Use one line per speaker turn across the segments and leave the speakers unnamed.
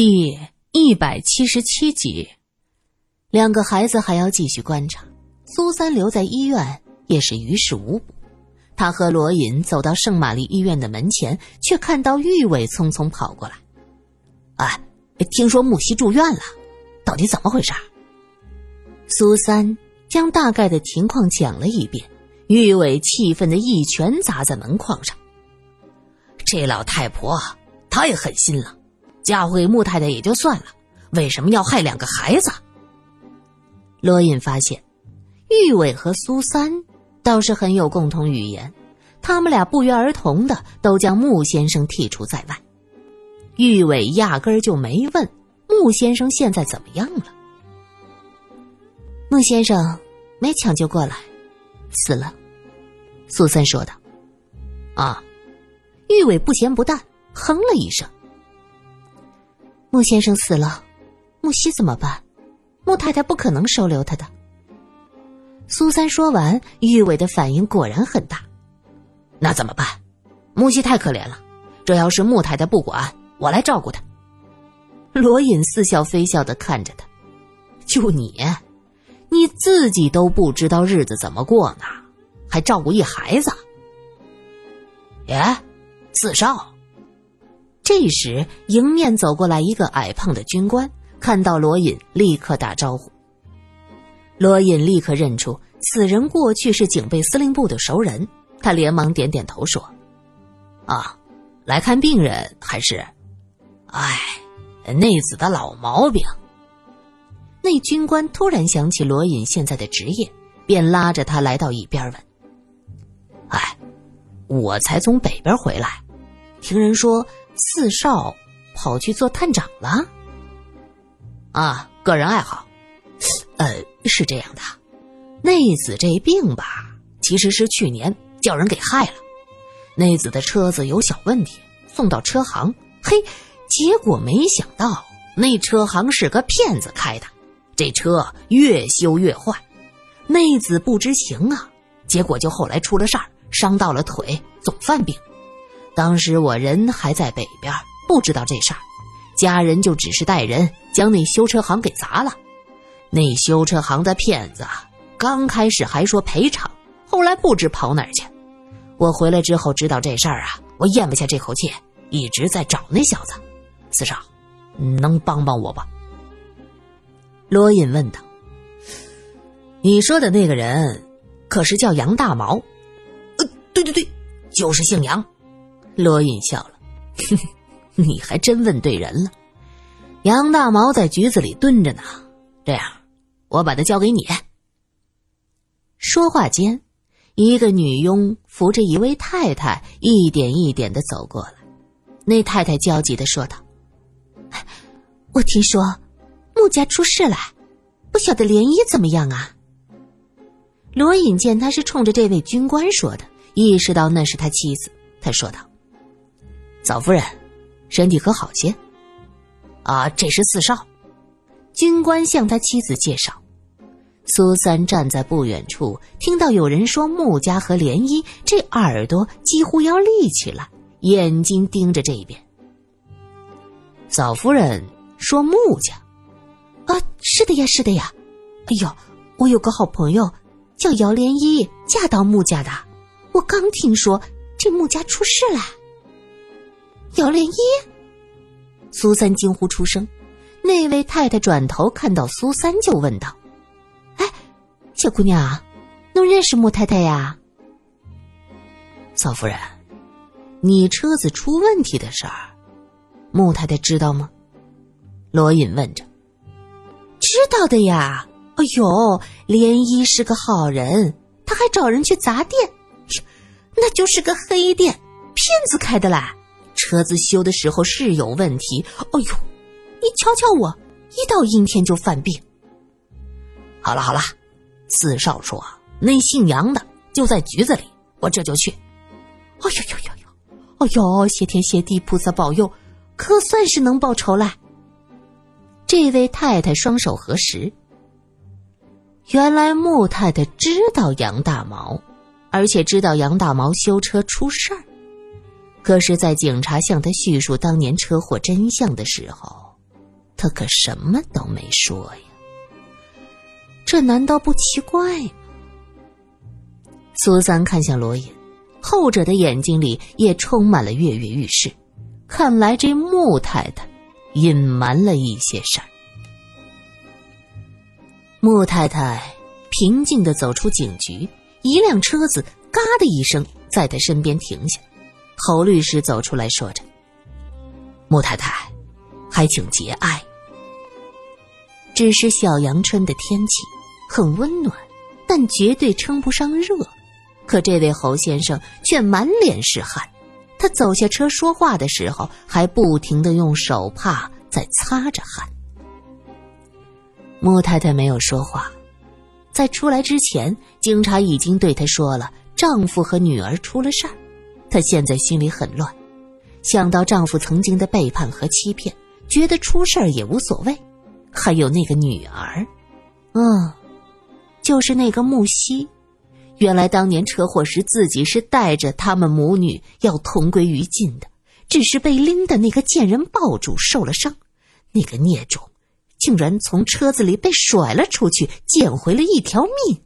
第一百七十七集，两个孩子还要继续观察。苏三留在医院也是于事无补。他和罗隐走到圣玛丽医院的门前，却看到玉伟匆匆跑过来。
哎，听说木西住院了，到底怎么回事？
苏三将大概的情况讲了一遍。玉伟气愤的一拳砸在门框上。
这老太婆太狠心了。嫁回穆太太也就算了，为什么要害两个孩子？
罗隐发现，玉伟和苏三倒是很有共同语言，他们俩不约而同的都将穆先生剔除在外。玉伟压根儿就没问穆先生现在怎么样了。穆先生没抢救过来，死了。苏三说道：“
啊。”
玉伟不咸不淡，哼了一声。穆先生死了，木西怎么办？穆太太不可能收留他的。苏三说完，玉伟的反应果然很大。
那怎么办？木西太可怜了，这要是穆太太不管，我来照顾她。
罗隐似笑非笑的看着他，就你，你自己都不知道日子怎么过呢，还照顾一孩子？
耶，四少。
这时，迎面走过来一个矮胖的军官，看到罗隐，立刻打招呼。罗隐立刻认出此人过去是警备司令部的熟人，他连忙点点头说：“
啊，来看病人还是？哎，内子的老毛病。”
那军官突然想起罗隐现在的职业，便拉着他来到一边问：“
哎，我才从北边回来，听人说。”
四少跑去做探长了，
啊，个人爱好。呃，是这样的，内子这病吧，其实是去年叫人给害了。内子的车子有小问题，送到车行，嘿，结果没想到那车行是个骗子开的，这车越修越坏。内子不知情啊，结果就后来出了事儿，伤到了腿，总犯病。当时我人还在北边，不知道这事儿，家人就只是带人将那修车行给砸了。那修车行的骗子刚开始还说赔偿，后来不知跑哪儿去。我回来之后知道这事儿啊，我咽不下这口气，一直在找那小子。四少，能帮帮我吧？
罗隐问道。
你说的那个人，可是叫杨大毛？呃，对对对，就是姓杨。罗隐笑了，你还真问对人了。杨大毛在局子里蹲着呢。这样，我把他交给你。
说话间，一个女佣扶着一位太太，一点一点的走过来。那太太焦急的说道：“我听说穆家出事了，不晓得涟漪怎么样啊？”罗隐见他是冲着这位军官说的，意识到那是他妻子，他说道。
嫂夫人，身体可好些？啊，这是四少。
军官向他妻子介绍。苏三站在不远处，听到有人说穆家和涟漪，这耳朵几乎要立起来，眼睛盯着这边。
嫂夫人说穆家，
啊，是的呀，是的呀。哎呦，我有个好朋友叫姚涟漪，嫁到穆家的。我刚听说这穆家出事了。姚莲漪，苏三惊呼出声。那位太太转头看到苏三，就问道：“哎，小姑娘，能认识穆太太呀？”
嫂夫人，你车子出问题的事儿，穆太太知道吗？罗隐问着。
知道的呀。哎呦，莲漪是个好人，他还找人去砸店，那就是个黑店，骗子开的啦。车子修的时候是有问题，哎呦，你瞧瞧我，一到阴天就犯病。
好了好了，四少说那姓杨的就在局子里，我这就去。
哎呦呦呦呦，哎呦，谢天谢地，菩萨保佑，可算是能报仇了。这位太太双手合十。原来穆太太知道杨大毛，而且知道杨大毛修车出事儿。可是，在警察向他叙述当年车祸真相的时候，
他可什么都没说呀。这难道不奇怪吗？苏三看向罗隐，后者的眼睛里也充满了跃跃欲试，看来这穆太太隐瞒了一些事儿。穆太太平静的走出警局，一辆车子“嘎”的一声在他身边停下。侯律师走出来说着。穆太太还请节哀。只是小阳春的天气很温暖但绝对称不上热。可这位侯先生却满脸是汗。他走下车说话的时候还不停的用手帕在擦着汗。穆太太没有说话。在出来之前警察已经对他说了丈夫和女儿出了事儿。她现在心里很乱，想到丈夫曾经的背叛和欺骗，觉得出事儿也无所谓。还有那个女儿，嗯，就是那个木西，原来当年车祸时自己是带着他们母女要同归于尽的，只是被拎的那个贱人抱住受了伤，那个孽种，竟然从车子里被甩了出去，捡回了一条命。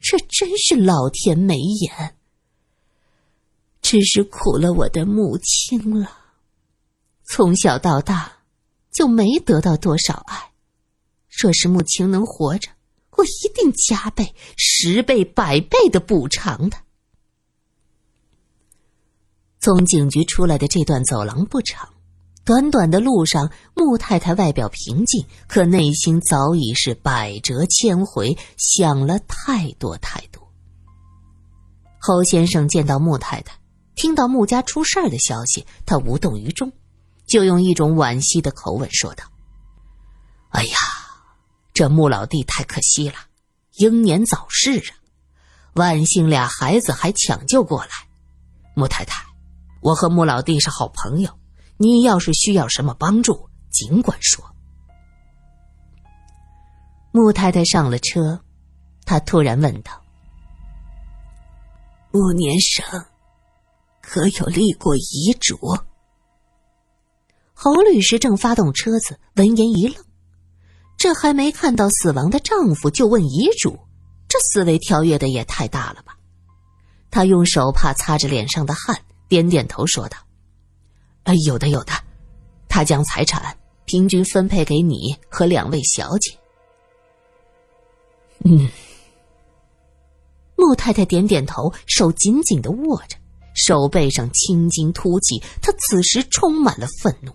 这真是老天没眼。只是苦了我的母亲了。从小到大就没得到多少爱。若是穆青能活着我一定加倍十倍百倍的补偿她。从警局出来的这段走廊不长短短的路上穆太太外表平静可内心早已是百折千回想了太多太多。侯先生见到穆太太听到穆家出事儿的消息，他无动于衷，就用一种惋惜的口吻说道：“哎呀，这穆老弟太可惜了，英年早逝啊！万幸俩孩子还抢救过来。穆太太，我和穆老弟是好朋友，你要是需要什么帮助，尽管说。”穆太太上了车，他突然问道：“穆年生。”可有立过遗嘱？侯律师正发动车子，闻言一愣，这还没看到死亡的丈夫就问遗嘱，这思维跳跃的也太大了吧？他用手帕擦着脸上的汗，点点头说道：“哎，有的有的，他将财产平均分配给你和两位小姐。”嗯，穆太太点点头，手紧紧的握着。手背上青筋突起他此时充满了愤怒。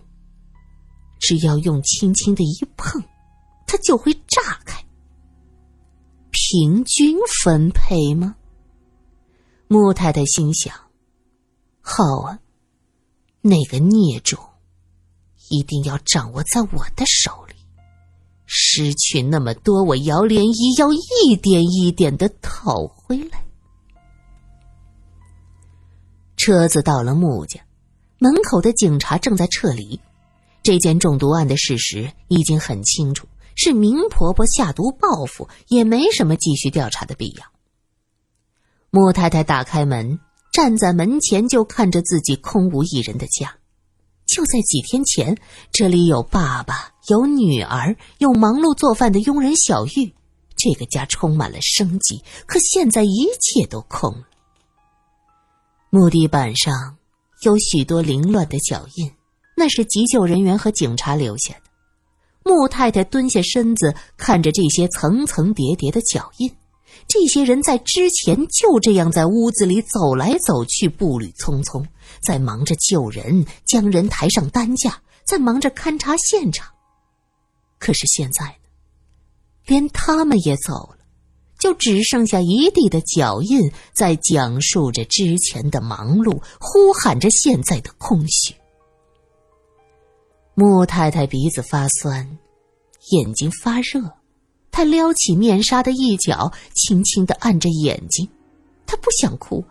只要用轻轻的一碰它就会炸开。平均分配吗？穆太太心想好啊那个孽种一定要掌握在我的手里失去那么多我姚涟漪要一点一点的讨回来。车子到了穆家，门口的警察正在撤离，这件中毒案的事实已经很清楚，是明婆婆下毒报复，也没什么继续调查的必要。穆太太打开门，站在门前就看着自己空无一人的家。就在几天前，这里有爸爸，有女儿，有忙碌做饭的佣人小玉，这个家充满了生机，可现在一切都空了。木地板上有许多凌乱的脚印，那是急救人员和警察留下的。穆太太蹲下身子，看着这些层层叠叠的脚印。这些人在之前就这样在屋子里走来走去，步履匆匆，在忙着救人，将人抬上担架，在忙着勘察现场。可是现在呢？连他们也走了。就只剩下一地的脚印在讲述着之前的忙碌，呼喊着现在的空虚。穆太太鼻子发酸，眼睛发热，她撩起面纱的一角，轻轻的按着眼睛，她不想哭，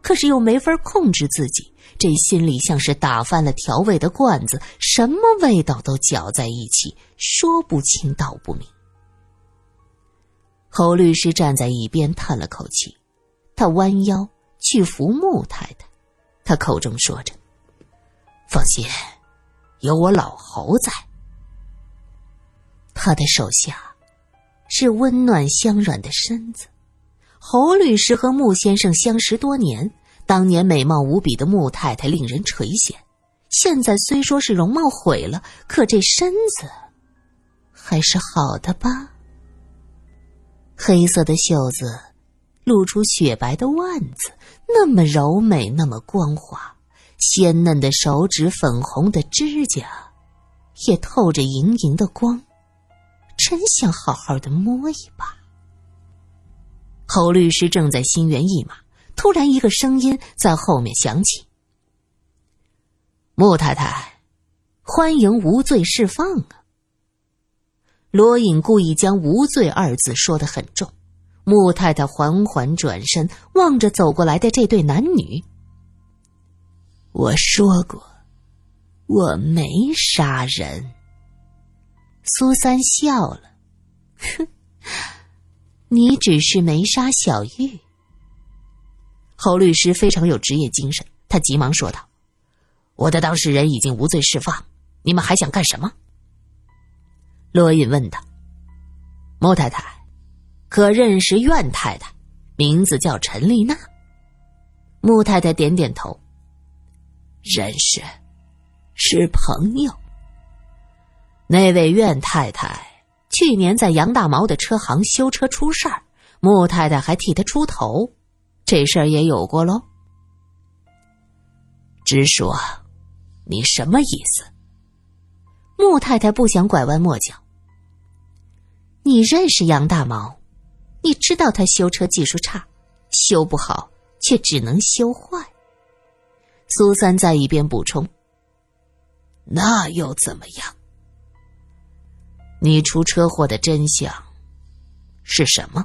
可是又没法控制自己，这心里像是打翻了调味的罐子，什么味道都搅在一起，说不清道不明。侯律师站在一边叹了口气他弯腰去扶穆太太他口中说着放心有我老侯在。他的手下是温暖香软的身子侯律师和穆先生相识多年当年美貌无比的穆太太令人垂涎现在虽说是容貌毁了可这身子还是好的吧？黑色的袖子露出雪白的腕子，那么柔美，那么光滑，鲜嫩的手指，粉红的指甲，也透着莹莹的光，真想好好的摸一把。侯律师正在心猿意马，突然一个声音在后面响起：“穆太太，欢迎无罪释放啊！”罗隐故意将“无罪”二字说得很重。穆太太缓缓转身，望着走过来的这对男女：“我说过，我没杀人。”苏三笑了，哼。你只是没杀小玉。侯律师非常有职业精神，他急忙说道：“我的当事人已经无罪释放，你们还想干什么？”罗隐问道：“穆太太，可认识苑太太？名字叫陈丽娜。”穆太太点点头：“认识，是朋友。那位苑太太。”去年在杨大毛的车行修车出事儿，穆太太还替他出头，这事儿也有过喽。直说，你什么意思？穆太太不想拐弯抹角。你认识杨大毛，你知道他修车技术差，修不好却只能修坏。苏三在一边补充：“那又怎么样？”你出车祸的真相是什么？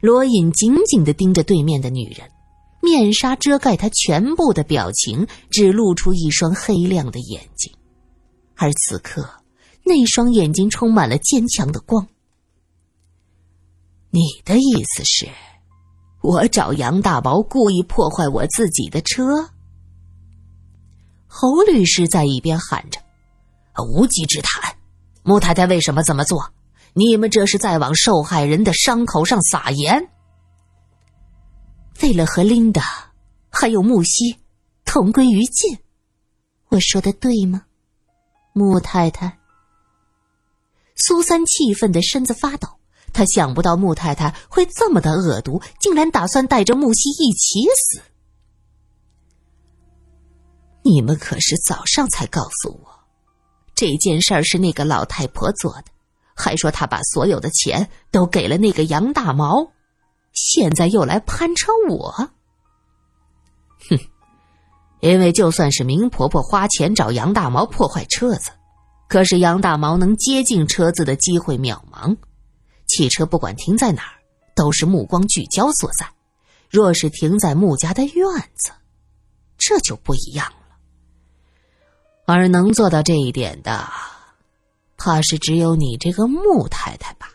罗隐紧紧的盯着对面的女人，面纱遮盖她全部的表情，只露出一双黑亮的眼睛，而此刻那双眼睛充满了坚强的光。你的意思是，我找杨大毛故意破坏我自己的车？侯律师在一边喊着：“无稽之谈！”穆太太为什么这么做？你们这是在往受害人的伤口上撒盐。为了和琳达还有木西同归于尽，我说的对吗？穆太太。苏三气愤的身子发抖，他想不到穆太太会这么的恶毒，竟然打算带着木西一起死。你们可是早上才告诉我。这件事儿是那个老太婆做的，还说她把所有的钱都给了那个杨大毛，现在又来攀扯我。哼，因为就算是明婆婆花钱找杨大毛破坏车子，可是杨大毛能接近车子的机会渺茫。汽车不管停在哪儿，都是目光聚焦所在。若是停在穆家的院子，这就不一样了。而能做到这一点的，怕是只有你这个穆太太吧？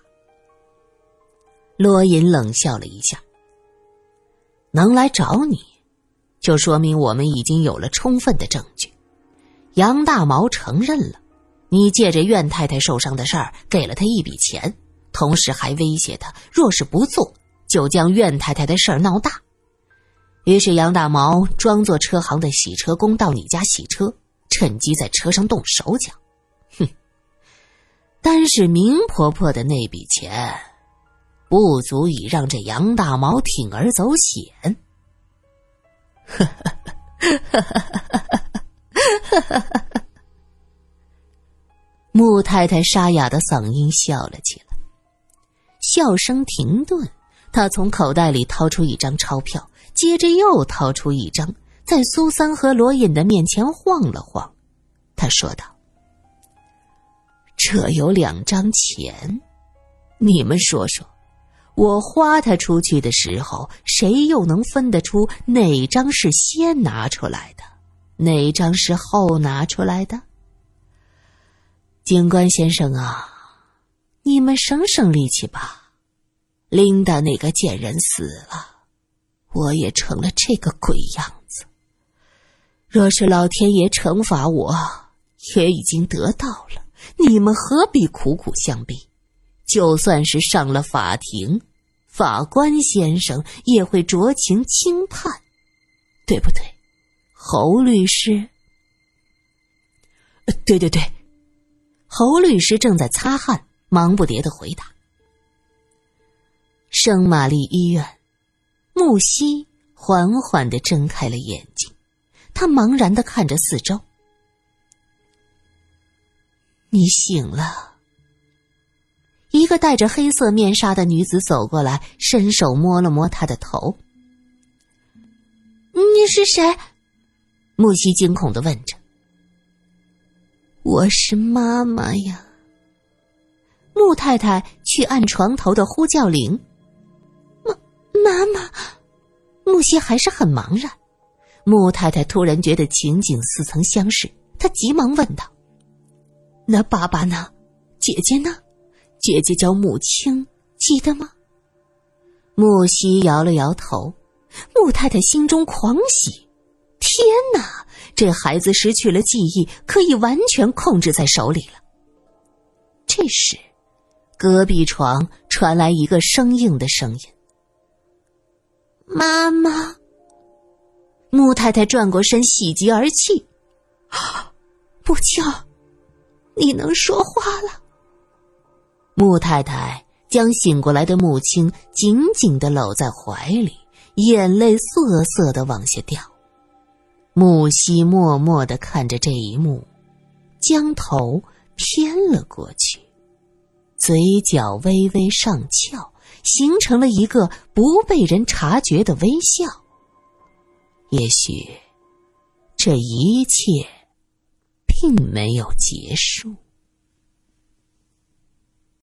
罗隐冷笑了一下。能来找你，就说明我们已经有了充分的证据。杨大毛承认了，你借着苑太太受伤的事儿给了他一笔钱，同时还威胁他，若是不做，就将苑太太的事儿闹大。于是杨大毛装作车行的洗车工到你家洗车。趁机在车上动手脚，哼！单是明婆婆的那笔钱，不足以让这杨大毛铤而走险。哈哈哈哈哈哈！穆太太沙哑的嗓音笑了起来，笑声停顿，她从口袋里掏出一张钞票，接着又掏出一张。在苏三和罗隐的面前晃了晃，他说道：“这有两张钱，你们说说，我花他出去的时候，谁又能分得出哪张是先拿出来的，哪张是后拿出来的？警官先生啊，你们省省力气吧。琳达那个贱人死了，我也成了这个鬼样子。”若是老天爷惩罚我，也已经得到了，你们何必苦苦相逼？就算是上了法庭，法官先生也会酌情轻判，对不对，侯律师？
对对对，
侯律师正在擦汗，忙不迭的回答。圣玛丽医院，木西缓缓的睁开了眼睛，他茫然的看着四周。你醒了。一个戴着黑色面纱的女子走过来，伸手摸了摸他的头。
你是谁？
木西惊恐的问着。
我是妈妈呀。
穆太太去按床头的呼叫铃。
妈，妈妈。
木西还是很茫然。穆太太突然觉得情景似曾相识，她急忙问道。
那爸爸呢？姐姐呢？姐姐叫穆青，记得吗？
木西摇了摇头。
穆太太心中狂喜，天哪！这孩子失去了记忆，可以完全控制在手里了。
这时，隔壁床传来一个生硬的声音：“
妈妈。”
穆太太转过身，喜极而泣：“
不巧。”你能说话了。
穆太太将醒过来的母亲紧紧的搂在怀里，眼泪涩涩的往下掉。木西默默的看着这一幕，将头偏了过去，嘴角微微上翘，形成了一个不被人察觉的微笑。也许，这一切。并没有结束。